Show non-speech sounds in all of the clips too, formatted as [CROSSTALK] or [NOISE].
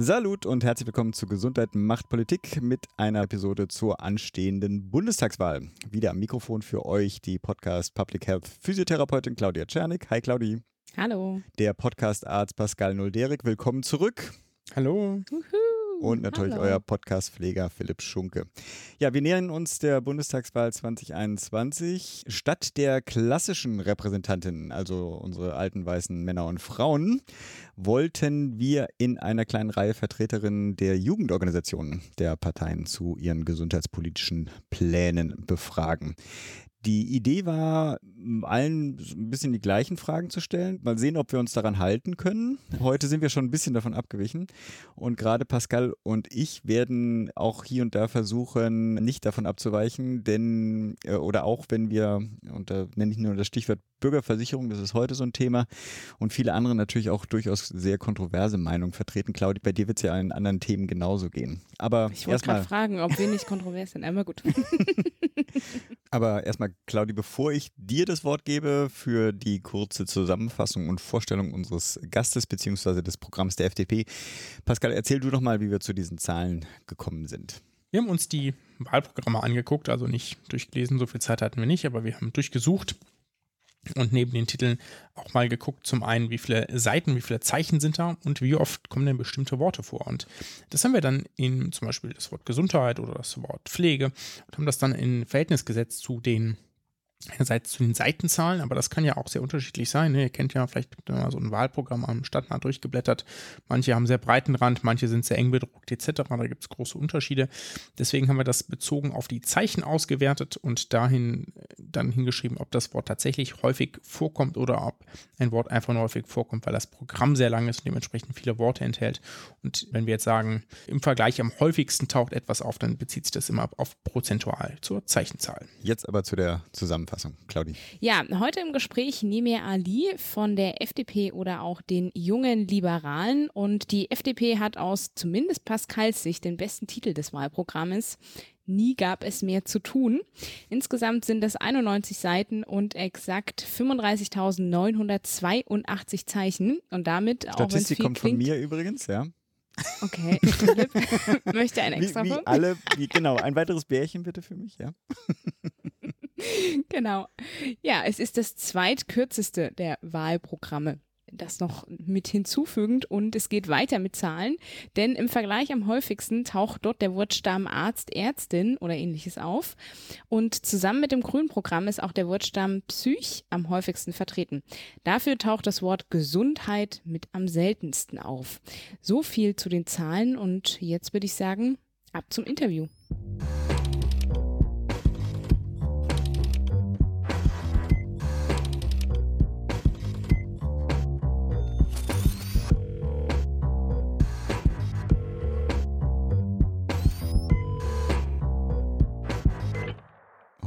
Salut und herzlich willkommen zu Gesundheit macht Politik mit einer Episode zur anstehenden Bundestagswahl. Wieder am Mikrofon für euch die Podcast Public Health Physiotherapeutin Claudia Czernik. Hi Claudi. Hallo. Der Podcast Arzt Pascal Nolderik. Willkommen zurück. Hallo. Juhu. Und natürlich Hallo. euer Podcast-Pfleger Philipp Schunke. Ja, wir nähern uns der Bundestagswahl 2021. Statt der klassischen Repräsentanten, also unsere alten weißen Männer und Frauen, wollten wir in einer kleinen Reihe Vertreterinnen der Jugendorganisationen der Parteien zu ihren gesundheitspolitischen Plänen befragen. Die Idee war, allen ein bisschen die gleichen Fragen zu stellen. Mal sehen, ob wir uns daran halten können. Heute sind wir schon ein bisschen davon abgewichen. Und gerade Pascal und ich werden auch hier und da versuchen, nicht davon abzuweichen, denn, äh, oder auch wenn wir, und da nenne ich nur das Stichwort Bürgerversicherung, das ist heute so ein Thema, und viele andere natürlich auch durchaus sehr kontroverse Meinungen vertreten. Claudia, bei dir wird es ja in anderen Themen genauso gehen. Aber Ich wollte gerade fragen, ob wir nicht kontrovers sind. Einmal gut. [LAUGHS] Aber erstmal, Claudi, bevor ich dir das Wort gebe für die kurze Zusammenfassung und Vorstellung unseres Gastes bzw. des Programms der FDP, Pascal, erzähl du doch mal, wie wir zu diesen Zahlen gekommen sind. Wir haben uns die Wahlprogramme angeguckt, also nicht durchgelesen, so viel Zeit hatten wir nicht, aber wir haben durchgesucht und neben den Titeln auch mal geguckt, zum einen, wie viele Seiten, wie viele Zeichen sind da und wie oft kommen denn bestimmte Worte vor. Und das haben wir dann in zum Beispiel das Wort Gesundheit oder das Wort Pflege und haben das dann in Verhältnis gesetzt zu den einerseits zu den Seitenzahlen, aber das kann ja auch sehr unterschiedlich sein. Ne? Ihr kennt ja vielleicht mal so ein Wahlprogramm am Stadtrat durchgeblättert. Manche haben sehr breiten Rand, manche sind sehr eng bedruckt etc. Da gibt es große Unterschiede. Deswegen haben wir das bezogen auf die Zeichen ausgewertet und dahin dann hingeschrieben, ob das Wort tatsächlich häufig vorkommt oder ob ein Wort einfach nur häufig vorkommt, weil das Programm sehr lang ist und dementsprechend viele Worte enthält. Und wenn wir jetzt sagen, im Vergleich am häufigsten taucht etwas auf, dann bezieht sich das immer auf prozentual zur Zeichenzahl. Jetzt aber zu der Zusammenfassung. Claudi. Ja, heute im Gespräch Nemir Ali von der FDP oder auch den jungen Liberalen. Und die FDP hat aus zumindest Pascals Sicht den besten Titel des Wahlprogrammes. Nie gab es mehr zu tun. Insgesamt sind es 91 Seiten und exakt 35.982 Zeichen. Und damit, auch wenn es Statistik kommt von klingt, mir übrigens, ja. Okay, [LAUGHS] Philipp möchte ein Wie, extra wie Punkt. alle, wie, genau, ein weiteres Bärchen bitte für mich, ja. [LAUGHS] Genau. Ja, es ist das zweitkürzeste der Wahlprogramme. Das noch mit hinzufügend und es geht weiter mit Zahlen, denn im Vergleich am häufigsten taucht dort der Wortstamm Arzt, Ärztin oder ähnliches auf und zusammen mit dem Grünprogramm ist auch der Wortstamm Psych am häufigsten vertreten. Dafür taucht das Wort Gesundheit mit am seltensten auf. So viel zu den Zahlen und jetzt würde ich sagen, ab zum Interview.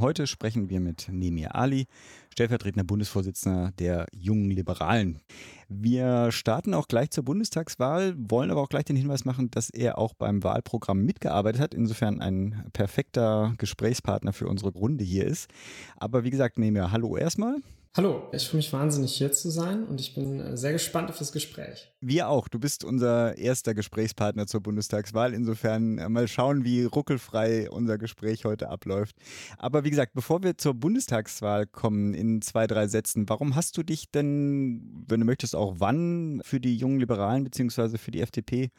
Heute sprechen wir mit Nemir Ali, stellvertretender Bundesvorsitzender der Jungen Liberalen. Wir starten auch gleich zur Bundestagswahl, wollen aber auch gleich den Hinweis machen, dass er auch beim Wahlprogramm mitgearbeitet hat, insofern ein perfekter Gesprächspartner für unsere Runde hier ist. Aber wie gesagt, Nemir, hallo erstmal. Hallo, ich freue mich wahnsinnig hier zu sein und ich bin äh, sehr gespannt auf das Gespräch. Wir auch. Du bist unser erster Gesprächspartner zur Bundestagswahl. Insofern äh, mal schauen, wie ruckelfrei unser Gespräch heute abläuft. Aber wie gesagt, bevor wir zur Bundestagswahl kommen, in zwei, drei Sätzen, warum hast du dich denn, wenn du möchtest, auch wann für die jungen Liberalen bzw. für die FDP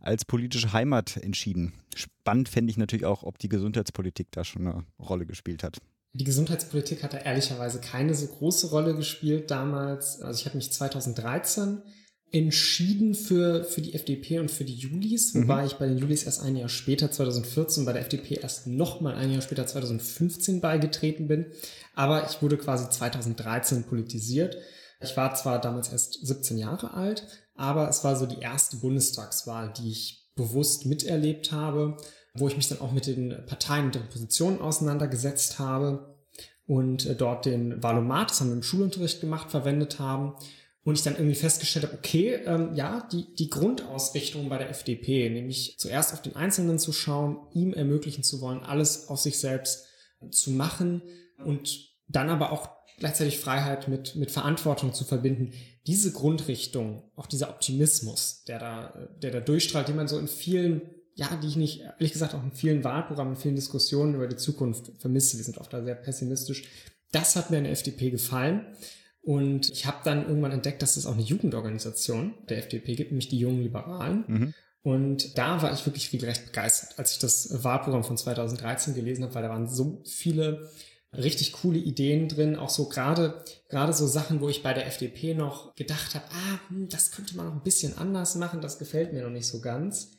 als politische Heimat entschieden? Spannend fände ich natürlich auch, ob die Gesundheitspolitik da schon eine Rolle gespielt hat. Die Gesundheitspolitik hat da ehrlicherweise keine so große Rolle gespielt damals. Also ich habe mich 2013 entschieden für, für die FDP und für die Julis, wobei ich bei den Julis erst ein Jahr später, 2014, bei der FDP erst nochmal ein Jahr später, 2015 beigetreten bin. Aber ich wurde quasi 2013 politisiert. Ich war zwar damals erst 17 Jahre alt, aber es war so die erste Bundestagswahl, die ich bewusst miterlebt habe. Wo ich mich dann auch mit den Parteien und deren Positionen auseinandergesetzt habe und äh, dort den Valomat, das haben wir im Schulunterricht gemacht, verwendet haben. Und ich dann irgendwie festgestellt habe, okay, ähm, ja, die, die Grundausrichtung bei der FDP, nämlich zuerst auf den Einzelnen zu schauen, ihm ermöglichen zu wollen, alles aus sich selbst zu machen und dann aber auch gleichzeitig Freiheit mit, mit Verantwortung zu verbinden. Diese Grundrichtung, auch dieser Optimismus, der da, der da durchstrahlt, den man so in vielen ja, die ich nicht, ehrlich gesagt, auch in vielen Wahlprogrammen, in vielen Diskussionen über die Zukunft vermisse. Wir sind oft da sehr pessimistisch. Das hat mir in der FDP gefallen. Und ich habe dann irgendwann entdeckt, dass es auch eine Jugendorganisation der FDP gibt, nämlich die Jungen Liberalen. Mhm. Und da war ich wirklich regelrecht begeistert, als ich das Wahlprogramm von 2013 gelesen habe, weil da waren so viele richtig coole Ideen drin, auch so gerade gerade so Sachen, wo ich bei der FDP noch gedacht habe, ah, hm, das könnte man noch ein bisschen anders machen, das gefällt mir noch nicht so ganz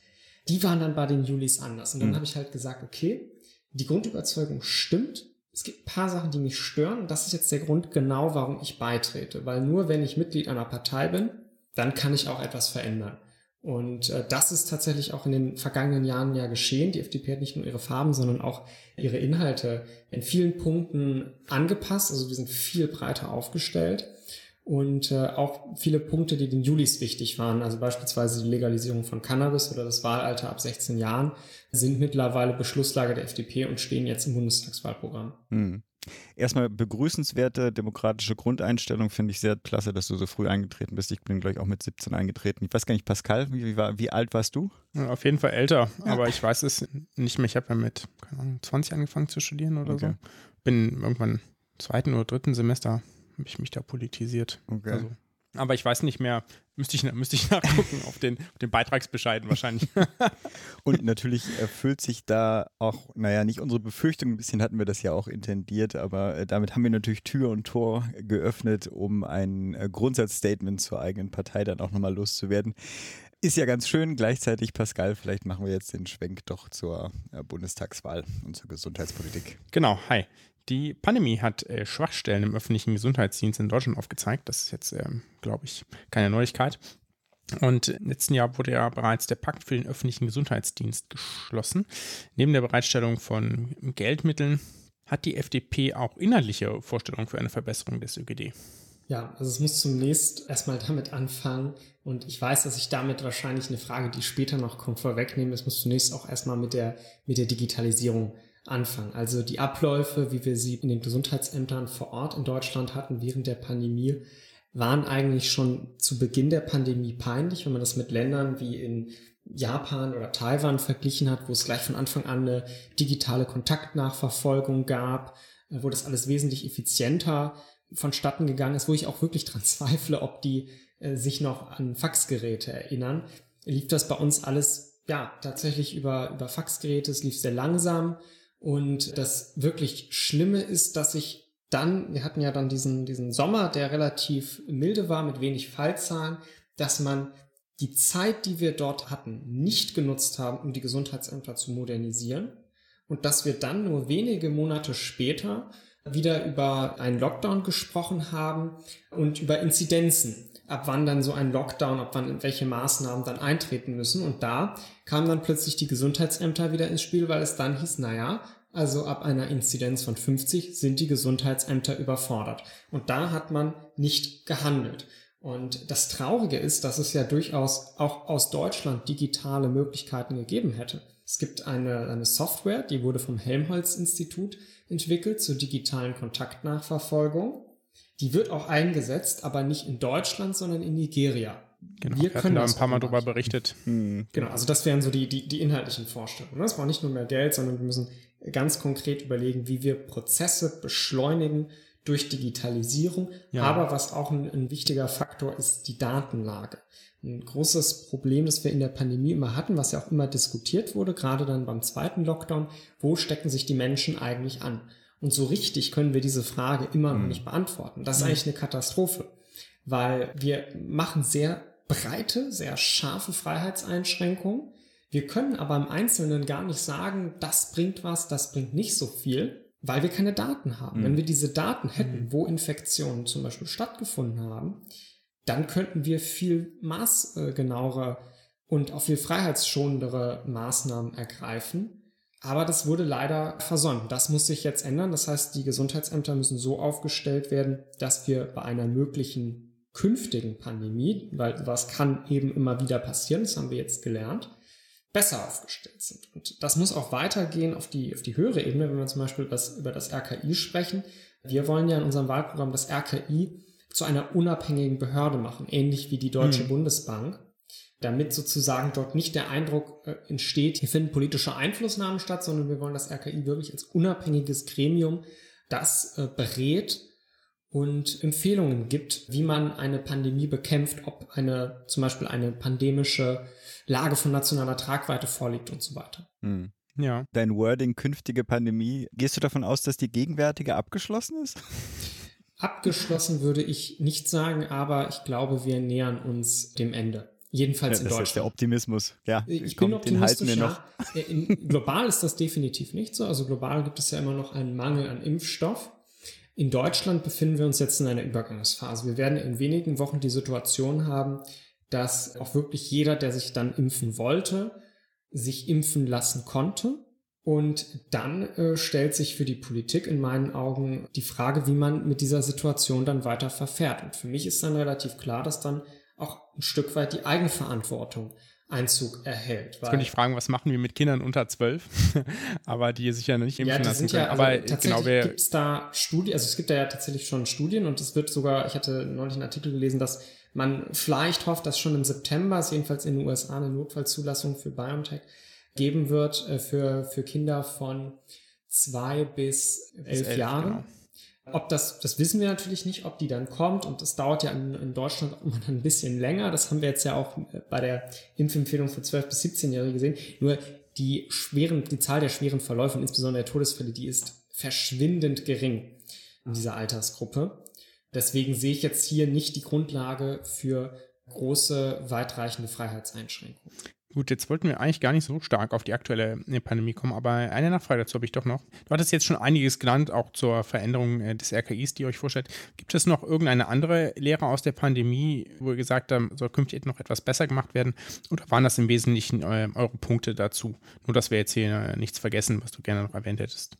die waren dann bei den Julis anders. Und dann mhm. habe ich halt gesagt, okay, die Grundüberzeugung stimmt. Es gibt ein paar Sachen, die mich stören. Und das ist jetzt der Grund genau, warum ich beitrete. Weil nur wenn ich Mitglied einer Partei bin, dann kann ich auch etwas verändern. Und äh, das ist tatsächlich auch in den vergangenen Jahren ja geschehen. Die FDP hat nicht nur ihre Farben, sondern auch ihre Inhalte in vielen Punkten angepasst. Also wir sind viel breiter aufgestellt und äh, auch viele Punkte, die den Julis wichtig waren, also beispielsweise die Legalisierung von Cannabis oder das Wahlalter ab 16 Jahren, sind mittlerweile Beschlusslage der FDP und stehen jetzt im Bundestagswahlprogramm. Hm. Erstmal begrüßenswerte demokratische Grundeinstellung, finde ich sehr klasse, dass du so früh eingetreten bist. Ich bin gleich auch mit 17 eingetreten. Ich weiß gar nicht, Pascal, wie, wie, war, wie alt warst du? Ja, auf jeden Fall älter, ja. aber ich weiß es nicht mehr. Ich habe ja mit Ahnung, 20 angefangen zu studieren oder okay. so. Bin irgendwann im zweiten oder dritten Semester ich mich da politisiert. Okay. Also, aber ich weiß nicht mehr, müsste ich, müsste ich [LAUGHS] nachgucken auf den, auf den Beitragsbescheiden wahrscheinlich. [LAUGHS] Und natürlich erfüllt sich da auch, naja, nicht unsere Befürchtung, ein bisschen hatten wir das ja auch intendiert, aber äh, damit haben wir natürlich Tür und Tor geöffnet, um ein äh, Grundsatzstatement zur eigenen Partei dann auch nochmal loszuwerden. Ist ja ganz schön. Gleichzeitig, Pascal, vielleicht machen wir jetzt den Schwenk doch zur äh, Bundestagswahl und zur Gesundheitspolitik. Genau, hi. Die Pandemie hat äh, Schwachstellen im öffentlichen Gesundheitsdienst in Deutschland aufgezeigt. Das ist jetzt, ähm, glaube ich, keine Neuigkeit. Und im letzten Jahr wurde ja bereits der Pakt für den öffentlichen Gesundheitsdienst geschlossen. Neben der Bereitstellung von Geldmitteln hat die FDP auch inhaltliche Vorstellungen für eine Verbesserung des ÖGD. Ja, also es muss zunächst erstmal damit anfangen und ich weiß, dass ich damit wahrscheinlich eine Frage, die später noch kommt, vorwegnehme. Es muss zunächst auch erstmal mit der, mit der Digitalisierung anfangen. Also die Abläufe, wie wir sie in den Gesundheitsämtern vor Ort in Deutschland hatten während der Pandemie, waren eigentlich schon zu Beginn der Pandemie peinlich, wenn man das mit Ländern wie in Japan oder Taiwan verglichen hat, wo es gleich von Anfang an eine digitale Kontaktnachverfolgung gab, äh, wo das alles wesentlich effizienter vonstatten gegangen ist, wo ich auch wirklich dran [LAUGHS] zweifle, ob die äh, sich noch an Faxgeräte erinnern, lief das bei uns alles ja tatsächlich über, über Faxgeräte, es lief sehr langsam und das wirklich Schlimme ist, dass ich dann, wir hatten ja dann diesen, diesen Sommer, der relativ milde war, mit wenig Fallzahlen, dass man die Zeit, die wir dort hatten, nicht genutzt haben, um die Gesundheitsämter zu modernisieren. Und dass wir dann nur wenige Monate später wieder über einen Lockdown gesprochen haben und über Inzidenzen, ab wann dann so ein Lockdown, ab wann welche Maßnahmen dann eintreten müssen. Und da kamen dann plötzlich die Gesundheitsämter wieder ins Spiel, weil es dann hieß, naja, also ab einer Inzidenz von 50 sind die Gesundheitsämter überfordert. Und da hat man nicht gehandelt. Und das Traurige ist, dass es ja durchaus auch aus Deutschland digitale Möglichkeiten gegeben hätte. Es gibt eine, eine Software, die wurde vom Helmholtz-Institut entwickelt zur digitalen Kontaktnachverfolgung. Die wird auch eingesetzt, aber nicht in Deutschland, sondern in Nigeria. Genau, wir, wir können da ein paar Mal darüber berichtet. Hm. Genau, also das wären so die, die, die inhaltlichen Vorstellungen. Es braucht nicht nur mehr Geld, sondern wir müssen ganz konkret überlegen, wie wir Prozesse beschleunigen durch Digitalisierung. Ja. Aber was auch ein, ein wichtiger Faktor ist, die Datenlage. Ein großes Problem, das wir in der Pandemie immer hatten, was ja auch immer diskutiert wurde, gerade dann beim zweiten Lockdown, wo stecken sich die Menschen eigentlich an? Und so richtig können wir diese Frage immer noch hm. nicht beantworten. Das ist mhm. eigentlich eine Katastrophe, weil wir machen sehr breite, sehr scharfe Freiheitseinschränkungen. Wir können aber im Einzelnen gar nicht sagen, das bringt was, das bringt nicht so viel, weil wir keine Daten haben. Mhm. Wenn wir diese Daten hätten, mhm. wo Infektionen zum Beispiel stattgefunden haben, dann könnten wir viel maßgenauere und auch viel freiheitsschonendere Maßnahmen ergreifen. Aber das wurde leider versäumt. Das muss sich jetzt ändern. Das heißt, die Gesundheitsämter müssen so aufgestellt werden, dass wir bei einer möglichen künftigen Pandemie, weil was kann eben immer wieder passieren, das haben wir jetzt gelernt, besser aufgestellt sind. Und das muss auch weitergehen auf die, auf die höhere Ebene, wenn wir zum Beispiel das, über das RKI sprechen. Wir wollen ja in unserem Wahlprogramm das RKI zu einer unabhängigen Behörde machen, ähnlich wie die Deutsche hm. Bundesbank damit sozusagen dort nicht der Eindruck äh, entsteht, hier finden politische Einflussnahmen statt, sondern wir wollen das RKI wirklich als unabhängiges Gremium, das äh, berät und Empfehlungen gibt, wie man eine Pandemie bekämpft, ob eine zum Beispiel eine pandemische Lage von nationaler Tragweite vorliegt und so weiter. Hm. Ja. Dein Wording künftige Pandemie, gehst du davon aus, dass die gegenwärtige abgeschlossen ist? Abgeschlossen würde ich nicht sagen, aber ich glaube, wir nähern uns dem Ende. Jedenfalls ja, in Deutschland. Der Optimismus. Ja, ich komm, bin optimistisch. Den halten wir noch. In, global ist das definitiv nicht so. Also global gibt es ja immer noch einen Mangel an Impfstoff. In Deutschland befinden wir uns jetzt in einer Übergangsphase. Wir werden in wenigen Wochen die Situation haben, dass auch wirklich jeder, der sich dann impfen wollte, sich impfen lassen konnte. Und dann äh, stellt sich für die Politik in meinen Augen die Frage, wie man mit dieser Situation dann weiter verfährt. Und für mich ist dann relativ klar, dass dann auch ein Stück weit die Eigenverantwortung Einzug erhält. Jetzt könnte ich fragen, was machen wir mit Kindern unter zwölf, [LAUGHS] aber die sich ja nicht impfen ja, lassen können. Ja, also aber tatsächlich genau, gibt es da Studien, also es gibt da ja tatsächlich schon Studien und es wird sogar, ich hatte neulich einen Artikel gelesen, dass man vielleicht hofft, dass schon im September es jedenfalls in den USA eine Notfallzulassung für BioNTech geben wird äh, für, für Kinder von zwei bis elf, elf Jahren. Genau. Ob das, das wissen wir natürlich nicht, ob die dann kommt und das dauert ja in, in Deutschland immer ein bisschen länger. Das haben wir jetzt ja auch bei der Impfempfehlung für 12- bis 17-Jährige gesehen. Nur die schweren, die Zahl der schweren Verläufe und insbesondere der Todesfälle, die ist verschwindend gering in dieser Altersgruppe. Deswegen sehe ich jetzt hier nicht die Grundlage für große, weitreichende Freiheitseinschränkungen. Gut, jetzt wollten wir eigentlich gar nicht so stark auf die aktuelle äh, Pandemie kommen, aber eine Nachfrage dazu habe ich doch noch. Du hattest jetzt schon einiges genannt, auch zur Veränderung äh, des RKIs, die ihr euch vorstellt. Gibt es noch irgendeine andere Lehre aus der Pandemie, wo ihr gesagt habt, soll künftig noch etwas besser gemacht werden? Oder waren das im Wesentlichen äh, eure Punkte dazu? Nur, dass wir jetzt hier nichts vergessen, was du gerne noch erwähnt hättest.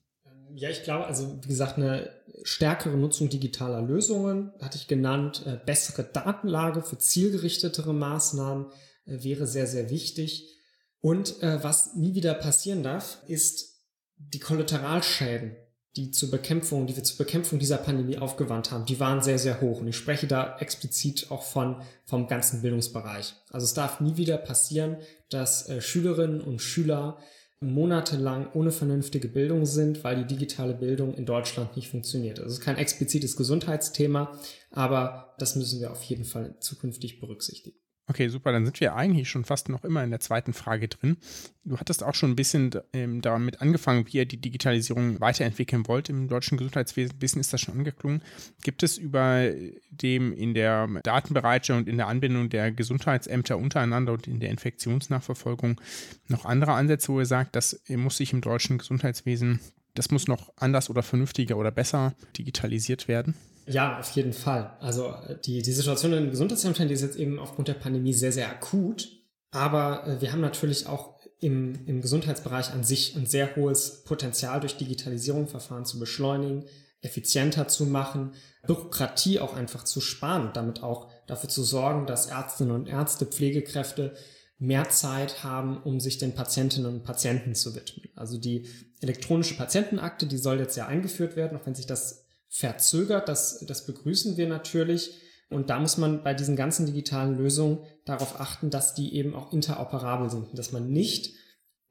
Ja, ich glaube, also wie gesagt, eine stärkere Nutzung digitaler Lösungen hatte ich genannt, bessere Datenlage für zielgerichtetere Maßnahmen äh, wäre sehr, sehr wichtig. Und äh, was nie wieder passieren darf, ist die Kollateralschäden, die zur Bekämpfung, die wir zur Bekämpfung dieser Pandemie aufgewandt haben, die waren sehr, sehr hoch. Und ich spreche da explizit auch von, vom ganzen Bildungsbereich. Also es darf nie wieder passieren, dass äh, Schülerinnen und Schüler monatelang ohne vernünftige Bildung sind, weil die digitale Bildung in Deutschland nicht funktioniert. Also es ist kein explizites Gesundheitsthema, aber das müssen wir auf jeden Fall zukünftig berücksichtigen. Okay, super. Dann sind wir eigentlich schon fast noch immer in der zweiten Frage drin. Du hattest auch schon ein bisschen ähm, damit angefangen, wie ihr die Digitalisierung weiterentwickeln wollt im deutschen Gesundheitswesen. Ein bisschen ist das schon angeklungen. Gibt es über dem in der Datenbereitschaft und in der Anbindung der Gesundheitsämter untereinander und in der Infektionsnachverfolgung noch andere Ansätze, wo ihr sagt, das muss sich im deutschen Gesundheitswesen, das muss noch anders oder vernünftiger oder besser digitalisiert werden? Ja, auf jeden Fall. Also die, die Situation in den Gesundheitsämtern, die ist jetzt eben aufgrund der Pandemie sehr, sehr akut. Aber äh, wir haben natürlich auch im, im Gesundheitsbereich an sich ein sehr hohes Potenzial durch Digitalisierung, Verfahren zu beschleunigen, effizienter zu machen, Bürokratie auch einfach zu sparen und damit auch dafür zu sorgen, dass Ärztinnen und Ärzte, Pflegekräfte mehr Zeit haben, um sich den Patientinnen und Patienten zu widmen. Also die elektronische Patientenakte, die soll jetzt ja eingeführt werden, auch wenn sich das verzögert. Das, das begrüßen wir natürlich. Und da muss man bei diesen ganzen digitalen Lösungen darauf achten, dass die eben auch interoperabel sind. Dass man nicht,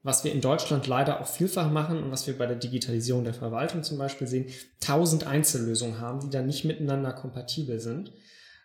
was wir in Deutschland leider auch vielfach machen und was wir bei der Digitalisierung der Verwaltung zum Beispiel sehen, tausend Einzellösungen haben, die dann nicht miteinander kompatibel sind,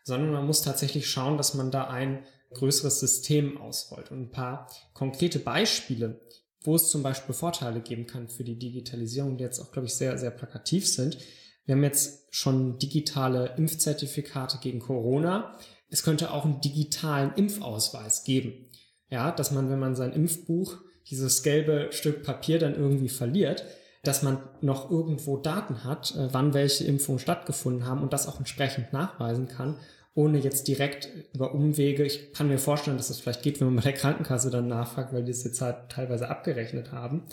sondern man muss tatsächlich schauen, dass man da ein größeres System ausrollt. Und ein paar konkrete Beispiele, wo es zum Beispiel Vorteile geben kann für die Digitalisierung, die jetzt auch, glaube ich, sehr, sehr plakativ sind, wir haben jetzt schon digitale Impfzertifikate gegen Corona. Es könnte auch einen digitalen Impfausweis geben. Ja, dass man, wenn man sein Impfbuch, dieses gelbe Stück Papier dann irgendwie verliert, dass man noch irgendwo Daten hat, äh, wann welche Impfungen stattgefunden haben und das auch entsprechend nachweisen kann, ohne jetzt direkt über Umwege. Ich kann mir vorstellen, dass das vielleicht geht, wenn man bei der Krankenkasse dann nachfragt, weil die es jetzt halt teilweise abgerechnet haben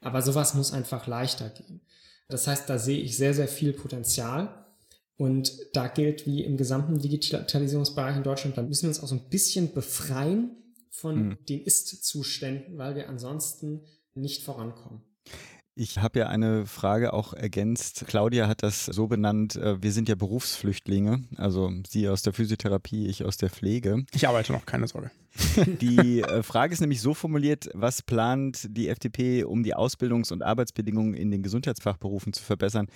Aber sowas muss einfach leichter gehen. Das heißt, da sehe ich sehr, sehr viel Potenzial. Und da gilt wie im gesamten Digitalisierungsbereich in Deutschland, da müssen wir uns auch so ein bisschen befreien von mhm. den Ist-Zuständen, weil wir ansonsten nicht vorankommen. Ich habe ja eine Frage auch ergänzt. Claudia hat das so benannt, äh, wir sind ja Berufsflüchtlinge, also sie aus der Physiotherapie, ich aus der Pflege. Ich arbeite noch, keine Sorge. [LAUGHS] Die äh, Frage ist nämlich so formuliert, was plant die FDP, um die Ausbildungs- und Arbeitsbedingungen in den Gesundheitsfachberufen zu verbessern?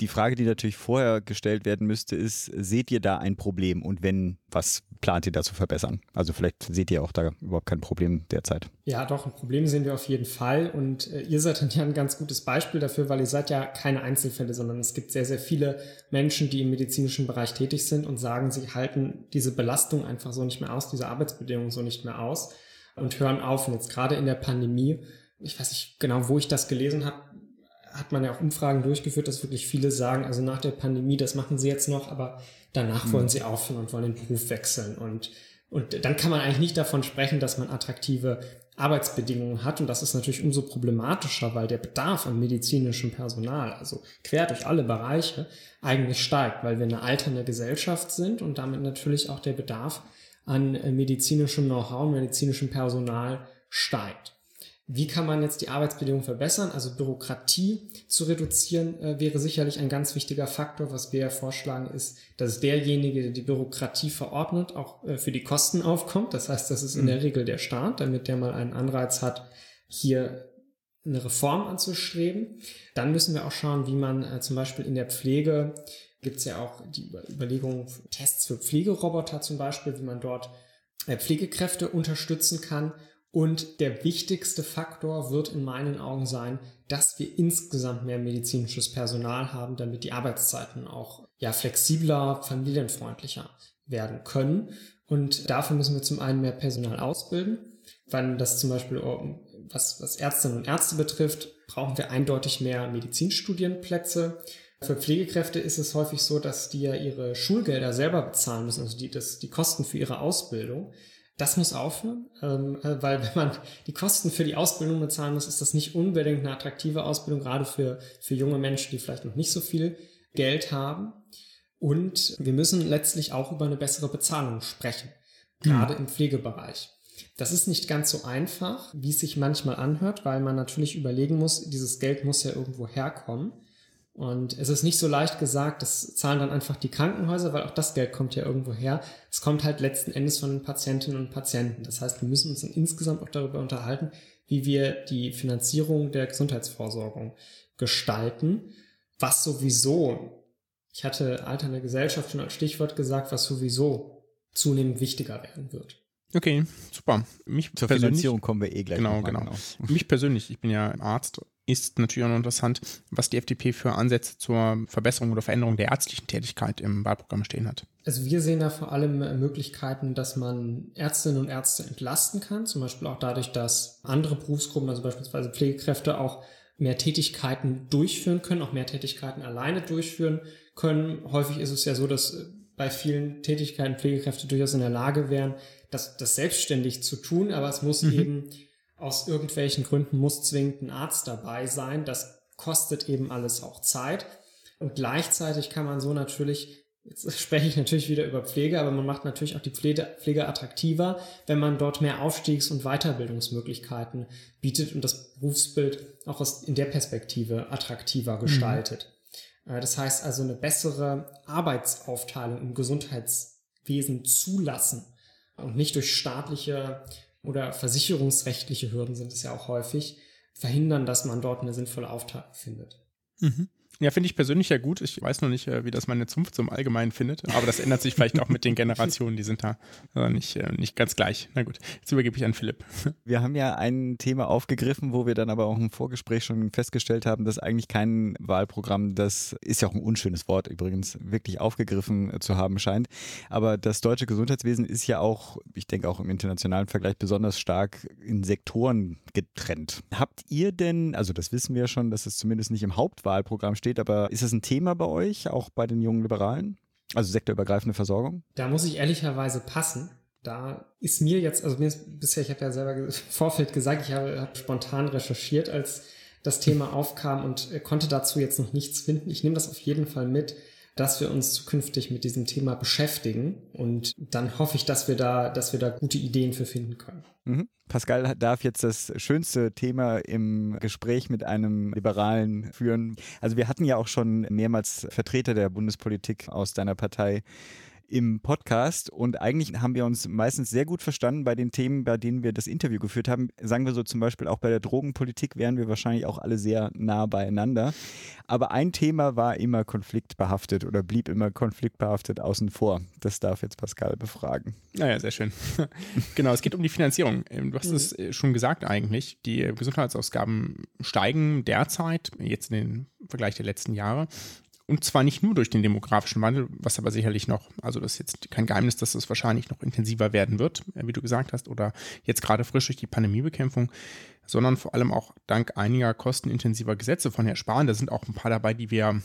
Die Frage, die natürlich vorher gestellt werden müsste, ist, seht ihr da ein Problem und wenn, was plant ihr da zu verbessern? Also vielleicht seht ihr auch da überhaupt kein Problem derzeit. Ja, doch, ein Problem sehen wir auf jeden Fall und äh, ihr seid dann ja ein ganz gutes Beispiel dafür, weil ihr seid ja keine Einzelfälle, sondern es gibt sehr, sehr viele Menschen, die im medizinischen Bereich tätig sind und sagen, sie halten diese Belastung einfach so nicht mehr aus, diese Arbeitsbedingungen so nicht mehr aus und hören auf. Und jetzt gerade in der Pandemie, ich weiß nicht genau, wo ich das gelesen habe, hat man ja auch Umfragen durchgeführt, dass wirklich viele sagen, also nach der Pandemie, das machen sie jetzt noch, aber danach mhm. wollen sie aufhören und wollen den Beruf wechseln. Und, und dann kann man eigentlich nicht davon sprechen, dass man attraktive Arbeitsbedingungen hat. Und das ist natürlich umso problematischer, weil der Bedarf an medizinischem Personal, also quer durch alle Bereiche, eigentlich steigt, weil wir eine alternde Gesellschaft sind und damit natürlich auch der Bedarf an äh, medizinischem Know-how, medizinischem Personal steigt. Wie kann man jetzt die Arbeitsbedingungen verbessern? Also Bürokratie zu reduzieren äh, wäre sicherlich ein ganz wichtiger Faktor. Was wir ja vorschlagen ist, dass derjenige, der die Bürokratie verordnet, auch äh, für die Kosten aufkommt. Das heißt, das ist in mhm. der Regel der Staat, damit der mal einen Anreiz hat, hier eine Reform anzustreben. Dann müssen wir auch schauen, wie man äh, zum Beispiel in der Pflege gibt es ja auch die Überlegung, Tests für Pflegeroboter zum Beispiel, wie man dort äh, Pflegekräfte unterstützen kann. Und der wichtigste Faktor wird in meinen Augen sein, dass wir insgesamt mehr medizinisches Personal haben, damit die Arbeitszeiten auch ja, flexibler, familienfreundlicher werden können. Und dafür müssen wir zum einen mehr Personal ausbilden, weil das zum Beispiel, was, was Ärztinnen und Ärzte betrifft, brauchen wir eindeutig mehr Medizinstudienplätze. Für Pflegekräfte ist es häufig so, dass die ja ihre Schulgelder selber bezahlen müssen, also die, das, die Kosten für ihre Ausbildung. Das muss aufhören, ähm, äh, weil wenn man die Kosten für die Ausbildung bezahlen muss, ist das nicht unbedingt eine attraktive Ausbildung, gerade für, für junge Menschen, die vielleicht noch nicht so viel Geld haben. Und wir müssen letztlich auch über eine bessere Bezahlung sprechen, gerade mhm. im Pflegebereich. Das ist nicht ganz so einfach, wie es sich manchmal anhört, weil man natürlich überlegen muss, dieses Geld muss ja irgendwo herkommen. Und es ist nicht so leicht gesagt, das zahlen dann einfach die Krankenhäuser, weil auch das Geld kommt ja irgendwo her. Es kommt halt letzten Endes von den Patientinnen und Patienten. Das heißt, wir müssen uns dann insgesamt auch darüber unterhalten, wie wir die Finanzierung der Gesundheitsvorsorgung gestalten, was sowieso, ich hatte alternde Gesellschaft schon als Stichwort gesagt, was sowieso zunehmend wichtiger werden wird. Okay, super. Mich Zur Finanzierung kommen wir eh gleich. Genau, genau. genau. Mich persönlich, ich bin ja Arzt ist natürlich auch interessant, was die FDP für Ansätze zur Verbesserung oder Veränderung der ärztlichen Tätigkeit im Wahlprogramm stehen hat. Also wir sehen da vor allem äh, Möglichkeiten, dass man Ärztinnen und Ärzte entlasten kann, zum Beispiel auch dadurch, dass andere Berufsgruppen, also beispielsweise Pflegekräfte, auch mehr Tätigkeiten durchführen können, auch mehr Tätigkeiten alleine durchführen können. Häufig ist es ja so, dass äh, bei vielen Tätigkeiten Pflegekräfte durchaus in der Lage wären, das, das selbstständig zu tun, aber es muss mhm. eben aus irgendwelchen Gründen muss zwingend ein Arzt dabei sein. Das kostet eben alles auch Zeit. Und gleichzeitig kann man so natürlich, jetzt [LAUGHS] spreche ich natürlich wieder über Pflege, aber man macht natürlich auch die Pflege, Pflege attraktiver, wenn man dort mehr Aufstiegs- und Weiterbildungsmöglichkeiten bietet und das Berufsbild auch aus, in der Perspektive attraktiver mhm. gestaltet. Mhm. Das heißt also eine bessere Arbeitsaufteilung im Gesundheitswesen zulassen und nicht durch staatliche oder versicherungsrechtliche Hürden sind es ja auch häufig, verhindern, dass man dort eine sinnvolle Aufteilung findet. Mhm. Ja, finde ich persönlich ja gut. Ich weiß noch nicht, äh, wie das meine Zunft zum Allgemeinen findet, aber das ändert sich vielleicht auch mit den Generationen, die sind da äh, nicht, äh, nicht ganz gleich. Na gut, jetzt übergebe ich an Philipp. [LAUGHS] Wir haben ja ein Thema aufgegriffen, wo wir dann aber auch im Vorgespräch schon festgestellt haben, dass eigentlich kein Wahlprogramm, das ist ja auch ein unschönes Wort übrigens, wirklich aufgegriffen zu haben scheint. Aber das deutsche Gesundheitswesen ist ja auch, ich denke auch im internationalen Vergleich, besonders stark in Sektoren getrennt. Habt ihr denn, also das wissen wir ja schon, dass es zumindest nicht im Hauptwahlprogramm steht, steht, aber ist das ein Thema bei euch, auch bei den jungen Liberalen? Also sektorübergreifende Versorgung? Da muss ich ehrlicherweise passen. Da ist mir jetzt, also mir ist bisher, ich habe ja selber im Vorfeld gesagt, ich habe, habe spontan recherchiert, als das Thema aufkam und äh, konnte dazu jetzt noch nichts finden. Ich nehme das auf jeden Fall mit, dass wir uns zukünftig mit diesem Thema beschäftigen und dann hoffe ich, dass wir da, dass wir da gute Ideen für finden können. Mhm. Pascal darf jetzt das schönste Thema im Gespräch mit einem Liberalen führen. Also wir hatten ja auch schon mehrmals Vertreter der Bundespolitik aus deiner Partei im Podcast und eigentlich haben wir uns meistens sehr gut verstanden bei den Themen, bei denen wir das Interview geführt haben. Sagen wir so zum Beispiel auch bei der Drogenpolitik wären wir wahrscheinlich auch alle sehr nah beieinander. Aber ein Thema war immer konfliktbehaftet oder blieb immer konfliktbehaftet außen vor. Das darf jetzt Pascal befragen. Naja, sehr schön. [LAUGHS] genau, es geht um die Finanzierung. Ähm, du hast mhm. es äh, schon gesagt eigentlich. Die Gesundheitsausgaben steigen derzeit, jetzt in den Vergleich der letzten Jahre. Und zwar nicht nur durch den demografischen Wandel, was aber sicherlich noch, also das ist jetzt kein Geheimnis, dass es wahrscheinlich noch intensiver werden wird, äh, wie du gesagt hast, oder jetzt gerade frisch durch die Pandemiebekämpfung, sondern vor allem auch dank einiger kostenintensiver Gesetze von Herrn Spahn. Da sind auch ein paar dabei, die wir,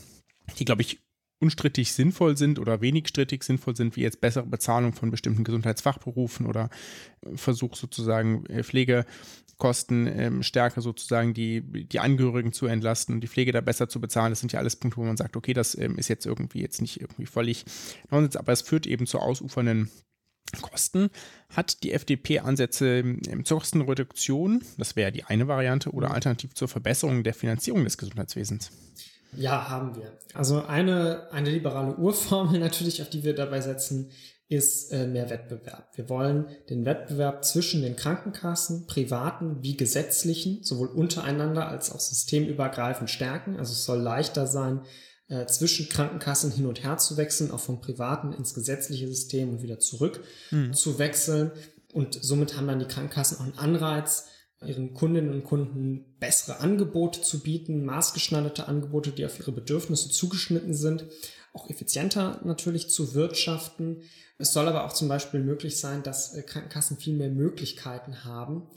die glaube ich unstrittig sinnvoll sind oder wenig strittig sinnvoll sind, wie jetzt bessere Bezahlung von bestimmten Gesundheitsfachberufen oder Versuch sozusagen äh, Pflege Kosten ähm, stärker sozusagen die, die Angehörigen zu entlasten, die Pflege da besser zu bezahlen. Das sind ja alles Punkte, wo man sagt, okay, das ähm, ist jetzt irgendwie jetzt nicht irgendwie völlig Nonsens, aber es führt eben zu ausufernden Kosten. Hat die FDP Ansätze ähm, zur Kostenreduktion, das wäre die eine Variante, oder alternativ zur Verbesserung der Finanzierung des Gesundheitswesens? Ja, haben wir. Also eine, eine liberale Urformel [LAUGHS] natürlich, auf die wir dabei setzen, ist äh, mehr Wettbewerb. Wir wollen den Wettbewerb zwischen den Krankenkassen, privaten wie gesetzlichen, sowohl untereinander als auch systemübergreifend stärken. Also es soll leichter sein, äh, zwischen Krankenkassen hin und her zu wechseln, auch vom privaten ins gesetzliche System und wieder zurück mhm. zu wechseln. Und somit haben dann die Krankenkassen auch einen Anreiz, ihren Kundinnen und Kunden bessere Angebote zu bieten, maßgeschneiderte Angebote, die auf ihre Bedürfnisse zugeschnitten sind, auch effizienter natürlich zu wirtschaften es soll aber auch zum Beispiel möglich sein, dass äh, Krankenkassen viel mehr Möglichkeiten haben,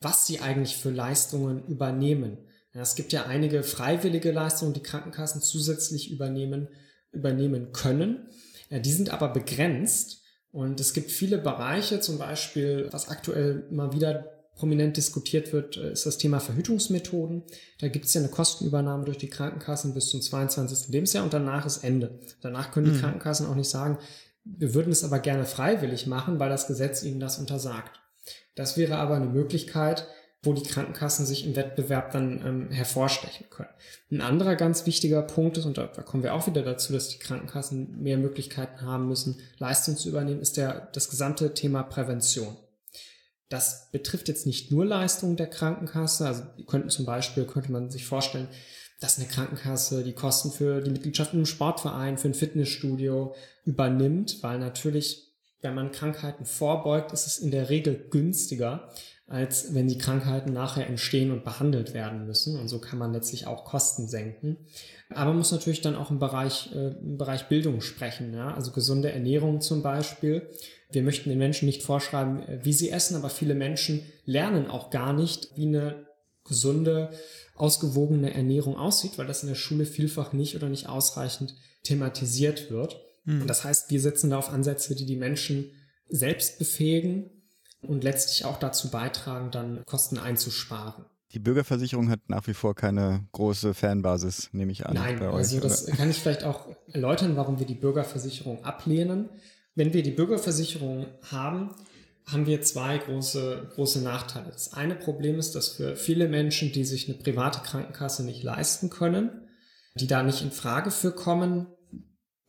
was sie eigentlich für Leistungen übernehmen. Es gibt ja einige freiwillige Leistungen, die Krankenkassen zusätzlich übernehmen, übernehmen können. Die sind aber begrenzt und es gibt viele Bereiche, zum Beispiel, was aktuell mal wieder prominent diskutiert wird, äh, ist das Thema Verhütungsmethoden. Da gibt es ja eine Kostenübernahme durch die Krankenkassen bis zum 22. Lebensjahr und danach ist Ende. Danach können die mhm. Krankenkassen auch nicht sagen, wir würden es aber gerne freiwillig machen, weil das Gesetz ihnen das untersagt. Das wäre aber eine Möglichkeit, wo die Krankenkassen sich im Wettbewerb dann ähm, hervorstechen können. Ein anderer ganz wichtiger Punkt ist, und da, da, kommen wir auch wieder dazu, dass die Krankenkassen mehr Möglichkeiten haben müssen, Leistung zu übernehmen, ist der, das gesamte Thema Prävention. Das betrifft jetzt nicht nur Leistungen der Krankenkasse, also könnten zum Beispiel, könnte man sich vorstellen, dass eine Krankenkasse die Kosten für die Mitgliedschaft im Sportverein, für ein Fitnessstudio übernimmt, weil natürlich, wenn man Krankheiten vorbeugt, ist es in der Regel günstiger, als wenn die Krankheiten nachher entstehen und behandelt werden müssen. Und so kann man letztlich auch Kosten senken. Aber man muss natürlich dann auch im Bereich, äh, im Bereich Bildung sprechen. Ja? Also gesunde Ernährung zum Beispiel. Wir möchten den Menschen nicht vorschreiben, äh, wie sie essen, aber viele Menschen lernen auch gar nicht, wie eine gesunde ausgewogene Ernährung aussieht, weil das in der Schule vielfach nicht oder nicht ausreichend thematisiert wird. Mhm. Und das heißt, wir setzen da auf Ansätze, die die Menschen selbst befähigen und letztlich auch dazu beitragen, dann Kosten einzusparen. Die Bürgerversicherung hat nach wie vor keine große Fanbasis, nehme ich an. Nein, bei also euch, das kann ich vielleicht auch erläutern, warum wir die Bürgerversicherung ablehnen. Wenn wir die Bürgerversicherung haben, haben wir zwei große, große Nachteile. Das eine Problem ist, dass für viele Menschen, die sich eine private Krankenkasse nicht leisten können, die da nicht in Frage für kommen,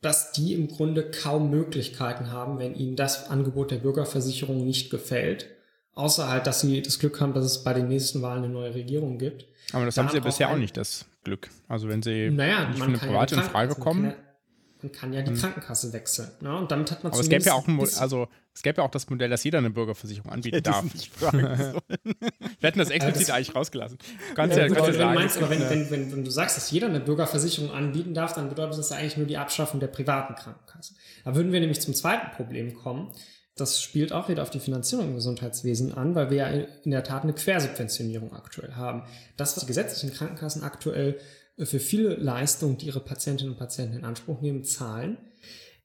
dass die im Grunde kaum Möglichkeiten haben, wenn ihnen das Angebot der Bürgerversicherung nicht gefällt. Außer halt, dass sie das Glück haben, dass es bei den nächsten Wahlen eine neue Regierung gibt. Aber das da haben sie ja bisher auch nicht, das Glück. Also wenn sie naja, nicht für eine private in Frage kommen man kann ja die hm. Krankenkasse wechseln. Ne? Und damit hat man Aber es gäbe ja auch ein, also es gäbe ja auch das Modell, dass jeder eine Bürgerversicherung anbieten darf. [LAUGHS] Wir hätten das explizit das, eigentlich rausgelassen. Ganz ja, ja, gut, sagen. Meinst, aber wenn, wenn, wenn, wenn, du sagst, dass jeder eine Bürgerversicherung anbieten darf, dann bedeutet das ja eigentlich nur die Abschaffung der privaten Krankenkassen. Da würden wir nämlich zum zweiten Problem kommen. Das spielt auch wieder auf die Finanzierung im Gesundheitswesen an, weil wir ja in der Tat eine Quersubventionierung aktuell haben. Das, was die gesetzlichen Krankenkassen aktuell für viele Leistungen, die ihre Patientinnen und Patienten in Anspruch nehmen, zahlen,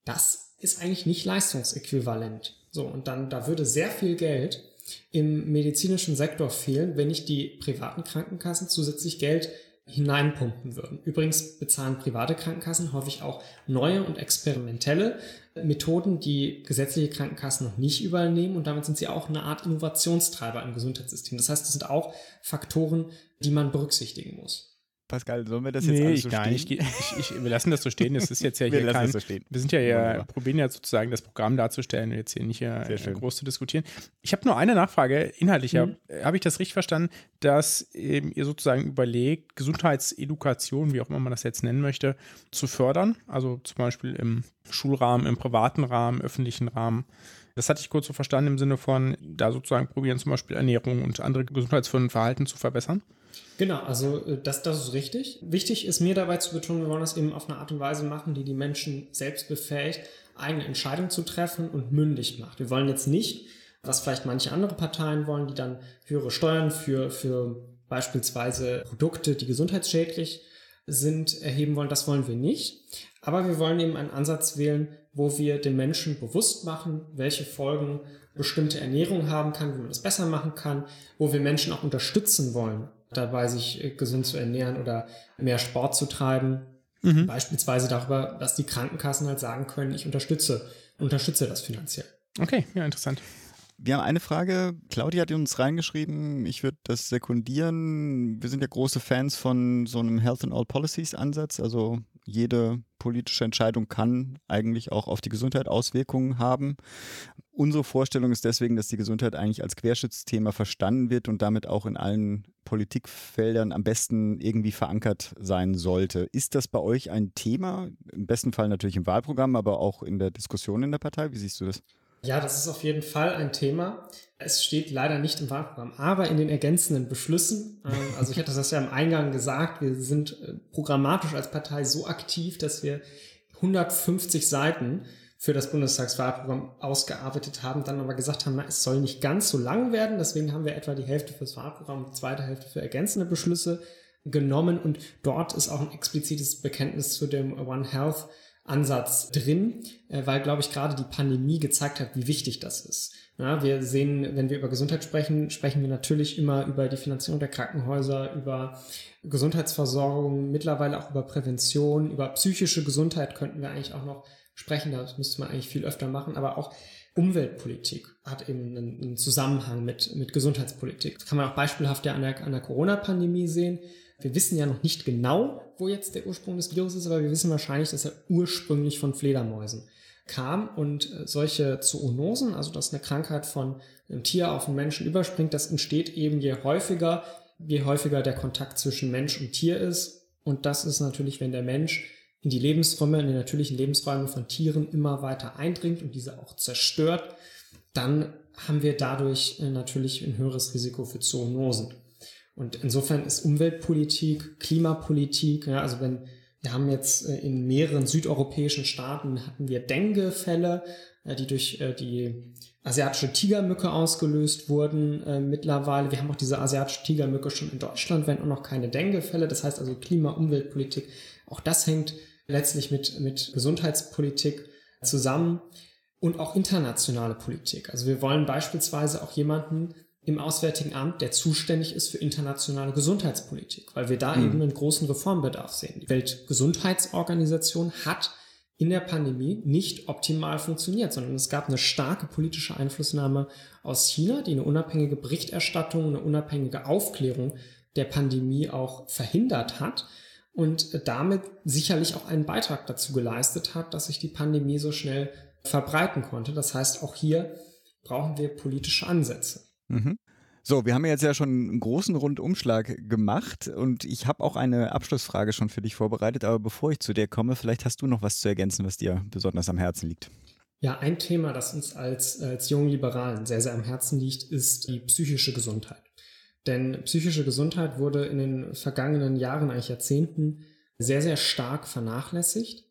das ist eigentlich nicht leistungsäquivalent. So, und dann, da würde sehr viel Geld im medizinischen Sektor fehlen, wenn nicht die privaten Krankenkassen zusätzlich Geld hineinpumpen würden. Übrigens bezahlen private Krankenkassen häufig auch neue und experimentelle Methoden, die gesetzliche Krankenkassen noch nicht überall nehmen und damit sind sie auch eine Art Innovationstreiber im Gesundheitssystem. Das heißt, das sind auch Faktoren, die man berücksichtigen muss. Pascal, sollen wir das jetzt nee, alles ich so gar stehen? nicht. Ich, ich, wir lassen das so stehen. Das ist jetzt ja [LAUGHS] Wir hier lassen kein, das so stehen. Wir sind ja hier, Wunderbar. probieren ja sozusagen das Programm darzustellen und jetzt hier nicht äh, Sehr schön. groß zu diskutieren. Ich habe nur eine Nachfrage, inhaltlicher. Mhm. Äh, Habe ich das richtig verstanden, dass ähm, ihr sozusagen überlegt, Gesundheitsedukation, wie auch immer man das jetzt nennen möchte, zu fördern? Also zum Beispiel im Schulrahmen, im privaten Rahmen, öffentlichen Rahmen. Das hatte ich kurz so verstanden im Sinne von, da sozusagen probieren zum Beispiel Ernährung und andere gesundheitsfördernden Verhalten zu verbessern. Genau, also äh, das, das ist richtig. Wichtig ist mir dabei zu betonen, wir wollen das eben auf eine Art und Weise machen, die die Menschen selbst befähigt, eigene Entscheidungen zu treffen und mündig macht. Wir wollen jetzt nicht, was vielleicht manche andere Parteien wollen, die dann höhere Steuern für, für beispielsweise Produkte, die gesundheitsschädlich sind, erheben wollen. Das wollen wir nicht. Aber wir wollen eben einen Ansatz wählen, wo wir den Menschen bewusst machen, welche Folgen bestimmte Ernährung haben kann, wie man das besser machen kann, wo wir Menschen auch unterstützen wollen, dabei sich äh, gesund zu ernähren oder mehr Sport zu treiben. Beispielsweise darüber, dass die Krankenkassen halt sagen können, ich unterstütze, unterstütze das finanziell. Okay, ja, interessant. Wir haben eine Frage. Claudia hat uns reingeschrieben, ich würde das sekundieren. Wir sind ja große Fans von so einem Health and All Policies Ansatz. Also jede politische Entscheidung kann eigentlich auch auf die Gesundheit Auswirkungen haben. Unsere Vorstellung ist deswegen, dass die Gesundheit eigentlich als Querschnittsthema verstanden wird und damit auch in allen Politikfeldern am besten irgendwie verankert sein sollte. Ist das bei euch ein Thema? Im besten Fall natürlich im Wahlprogramm, aber auch in der Diskussion in der Partei. Wie siehst du das? Ja, das ist auf jeden Fall ein Thema. Es steht leider nicht im Wahlprogramm, aber in den ergänzenden Beschlüssen. ähm, Also ich hatte das ja im Eingang gesagt, wir sind äh, programmatisch als Partei so aktiv, dass wir 150 Seiten für das Bundestagswahlprogramm ausgearbeitet haben, dann aber gesagt haben, na, es soll nicht ganz so lang werden. Deswegen haben wir etwa die Hälfte fürs Wahlprogramm die zweite Hälfte für ergänzende Beschlüsse genommen. Und dort ist auch ein explizites Bekenntnis zu dem One Health Ansatz drin, äh, weil, glaube ich, gerade die Pandemie gezeigt hat, wie wichtig das ist. Ja, wir sehen, wenn wir über Gesundheit sprechen, sprechen wir natürlich immer über die Finanzierung der Krankenhäuser, über Gesundheitsversorgung, mittlerweile auch über Prävention, über psychische Gesundheit könnten wir eigentlich auch noch sprechen. Das müsste man eigentlich viel öfter machen, aber auch Umweltpolitik hat eben einen, Zusammenhang mit, mit Gesundheitspolitik. Das kann man auch beispielhaft ja an der, an der Corona-Pandemie sehen. Wir wissen ja noch nicht genau, wo jetzt der Ursprung des Virus ist, aber wir wissen wahrscheinlich, dass er ursprünglich von Fledermäusen kam und äh, solche Zoonosen, also dass eine Krankheit von einem Tier auf einen Menschen überspringt, das entsteht eben je häufiger, je häufiger der Kontakt zwischen Mensch und Tier ist. Und das ist natürlich, wenn der Mensch in die Lebensräume, in die natürlichen Lebensräume von Tieren immer weiter eindringt und diese auch zerstört, dann haben wir dadurch äh, natürlich ein höheres Risiko für Zoonosen. Und insofern ist Umweltpolitik, Klimapolitik, ja, also wenn wir haben jetzt äh, in mehreren südeuropäischen Staaten hatten wir Dengue-Fälle, äh, die durch äh, die asiatische Tigermücke ausgelöst wurden mittlerweile. Wir haben auch diese asiatische Tigermücke schon in Deutschland, wenn auch noch keine Dengue-Fälle. Das heißt also Klima, Umweltpolitik, auch das hängt letztlich mit, mit Gesundheitspolitik zusammen und auch internationale Politik. Also wir wollen beispielsweise auch jemanden im Auswärtigen Amt, der zuständig ist für internationale Gesundheitspolitik, weil wir da Mhm. eben einen großen Reformbedarf sehen. Die Weltgesundheitsorganisation hat in der Pandemie nicht optimal funktioniert, sondern es gab eine starke politische Einflussnahme aus China, die eine unabhängige Berichterstattung, eine unabhängige Aufklärung der Pandemie auch verhindert hat und damit sicherlich auch einen Beitrag dazu geleistet hat, dass sich die Pandemie so schnell verbreiten konnte. Das heißt, auch hier brauchen wir politische Ansätze. Mhm. So, wir haben jetzt ja schon einen großen Rundumschlag gemacht und ich habe auch eine Abschlussfrage schon für dich vorbereitet, aber bevor ich zu dir komme, vielleicht hast du noch was zu ergänzen, was dir besonders am Herzen liegt. Ja, ein Thema, das uns als, als jungen Liberalen sehr, sehr am Herzen liegt, ist die psychische Gesundheit. Denn psychische Gesundheit wurde in den vergangenen Jahren, eigentlich Jahrzehnten, sehr, sehr stark vernachlässigt.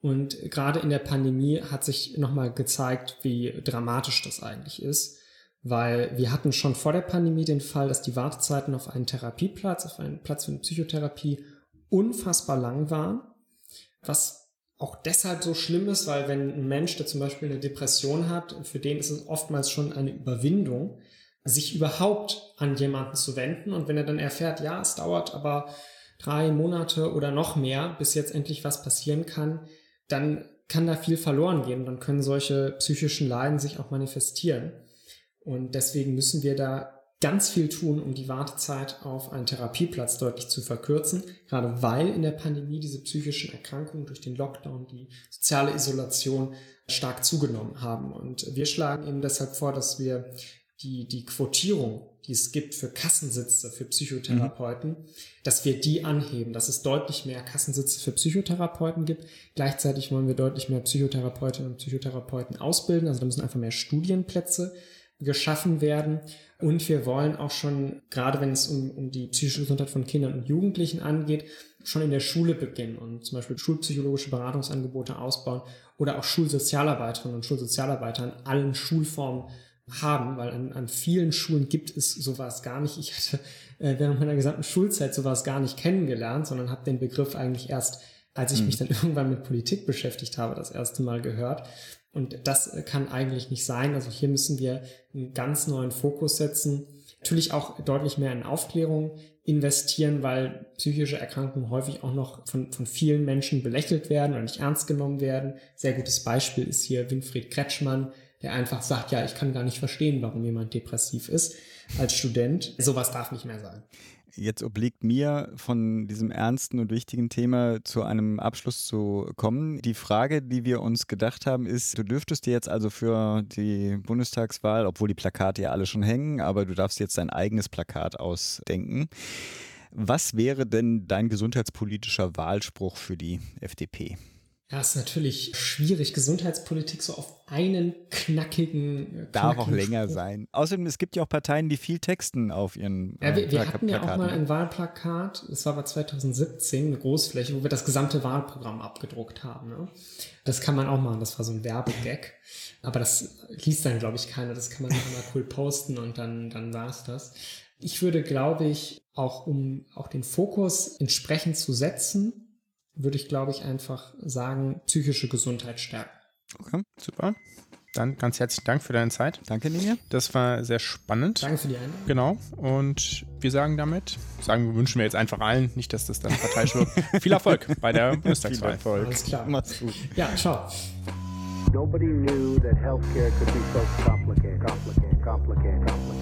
Und gerade in der Pandemie hat sich nochmal gezeigt, wie dramatisch das eigentlich ist. Weil wir hatten schon vor der Pandemie den Fall, dass die Wartezeiten auf einen Therapieplatz, auf einen Platz für eine Psychotherapie unfassbar lang waren. Was auch deshalb so schlimm ist, weil wenn ein Mensch, der zum Beispiel eine Depression hat, für den ist es oftmals schon eine Überwindung, sich überhaupt an jemanden zu wenden. Und wenn er dann erfährt, ja, es dauert aber drei Monate oder noch mehr, bis jetzt endlich was passieren kann, dann kann da viel verloren gehen. Dann können solche psychischen Leiden sich auch manifestieren. Und deswegen müssen wir da ganz viel tun, um die Wartezeit auf einen Therapieplatz deutlich zu verkürzen, gerade weil in der Pandemie diese psychischen Erkrankungen durch den Lockdown, die soziale Isolation stark zugenommen haben. Und wir schlagen eben deshalb vor, dass wir die, die Quotierung, die es gibt für Kassensitze für Psychotherapeuten, mhm. dass wir die anheben, dass es deutlich mehr Kassensitze für Psychotherapeuten gibt. Gleichzeitig wollen wir deutlich mehr Psychotherapeutinnen und Psychotherapeuten ausbilden. Also da müssen einfach mehr Studienplätze geschaffen werden. Und wir wollen auch schon, gerade wenn es um, um die psychische Gesundheit von Kindern und Jugendlichen angeht, schon in der Schule beginnen und zum Beispiel schulpsychologische Beratungsangebote ausbauen oder auch Schulsozialarbeiterinnen und Schulsozialarbeiter in allen Schulformen haben, weil an, an vielen Schulen gibt es sowas gar nicht. Ich hatte äh, während meiner gesamten Schulzeit sowas gar nicht kennengelernt, sondern habe den Begriff eigentlich erst, als ich mhm. mich dann [LAUGHS] irgendwann mit Politik beschäftigt habe, das erste Mal gehört. Und das kann eigentlich nicht sein. Also hier müssen wir einen ganz neuen Fokus setzen. Natürlich auch deutlich mehr in Aufklärung investieren, weil psychische Erkrankungen häufig auch noch von, von vielen Menschen belächelt werden oder nicht ernst genommen werden. Sehr gutes Beispiel ist hier Winfried Kretschmann, der einfach sagt, ja, ich kann gar nicht verstehen, warum jemand depressiv ist als Student. Sowas darf nicht mehr sein. Jetzt obliegt mir von diesem ernsten und wichtigen Thema zu einem Abschluss zu kommen. Die Frage, die wir uns gedacht haben, ist, du dürftest dir jetzt also für die Bundestagswahl, obwohl die Plakate ja alle schon hängen, aber du darfst jetzt dein eigenes Plakat ausdenken. Was wäre denn dein gesundheitspolitischer Wahlspruch für die FDP? Ja, ist natürlich schwierig, Gesundheitspolitik so auf einen knackigen. Äh, Darf auch länger Spruch. sein. Außerdem, es gibt ja auch Parteien, die viel texten auf ihren. Ja, wir, äh, wir hatten ja auch mal ein Wahlplakat, das war aber 2017, eine Großfläche, wo wir das gesamte Wahlprogramm abgedruckt haben. Ne? Das kann man auch machen, das war so ein Werbegag. Aber das liest dann, glaube ich, keiner. Das kann man noch mal cool posten und dann, dann war es das. Ich würde, glaube ich, auch um auch den Fokus entsprechend zu setzen, würde ich, glaube ich, einfach sagen, psychische Gesundheit stärken. Okay, super. Dann ganz herzlichen Dank für deine Zeit. Danke, Ninja. Das war sehr spannend. Danke für die Einladung. Genau. Und wir sagen damit, sagen, wünschen wir jetzt einfach allen, nicht, dass das dann parteiisch wird, [LAUGHS] viel Erfolg bei der Bundestagswahl. Viel Erfolg. Alles klar. Mach's gut. Ja, ciao. Nobody knew that healthcare could be so complicated, complicated, complicated.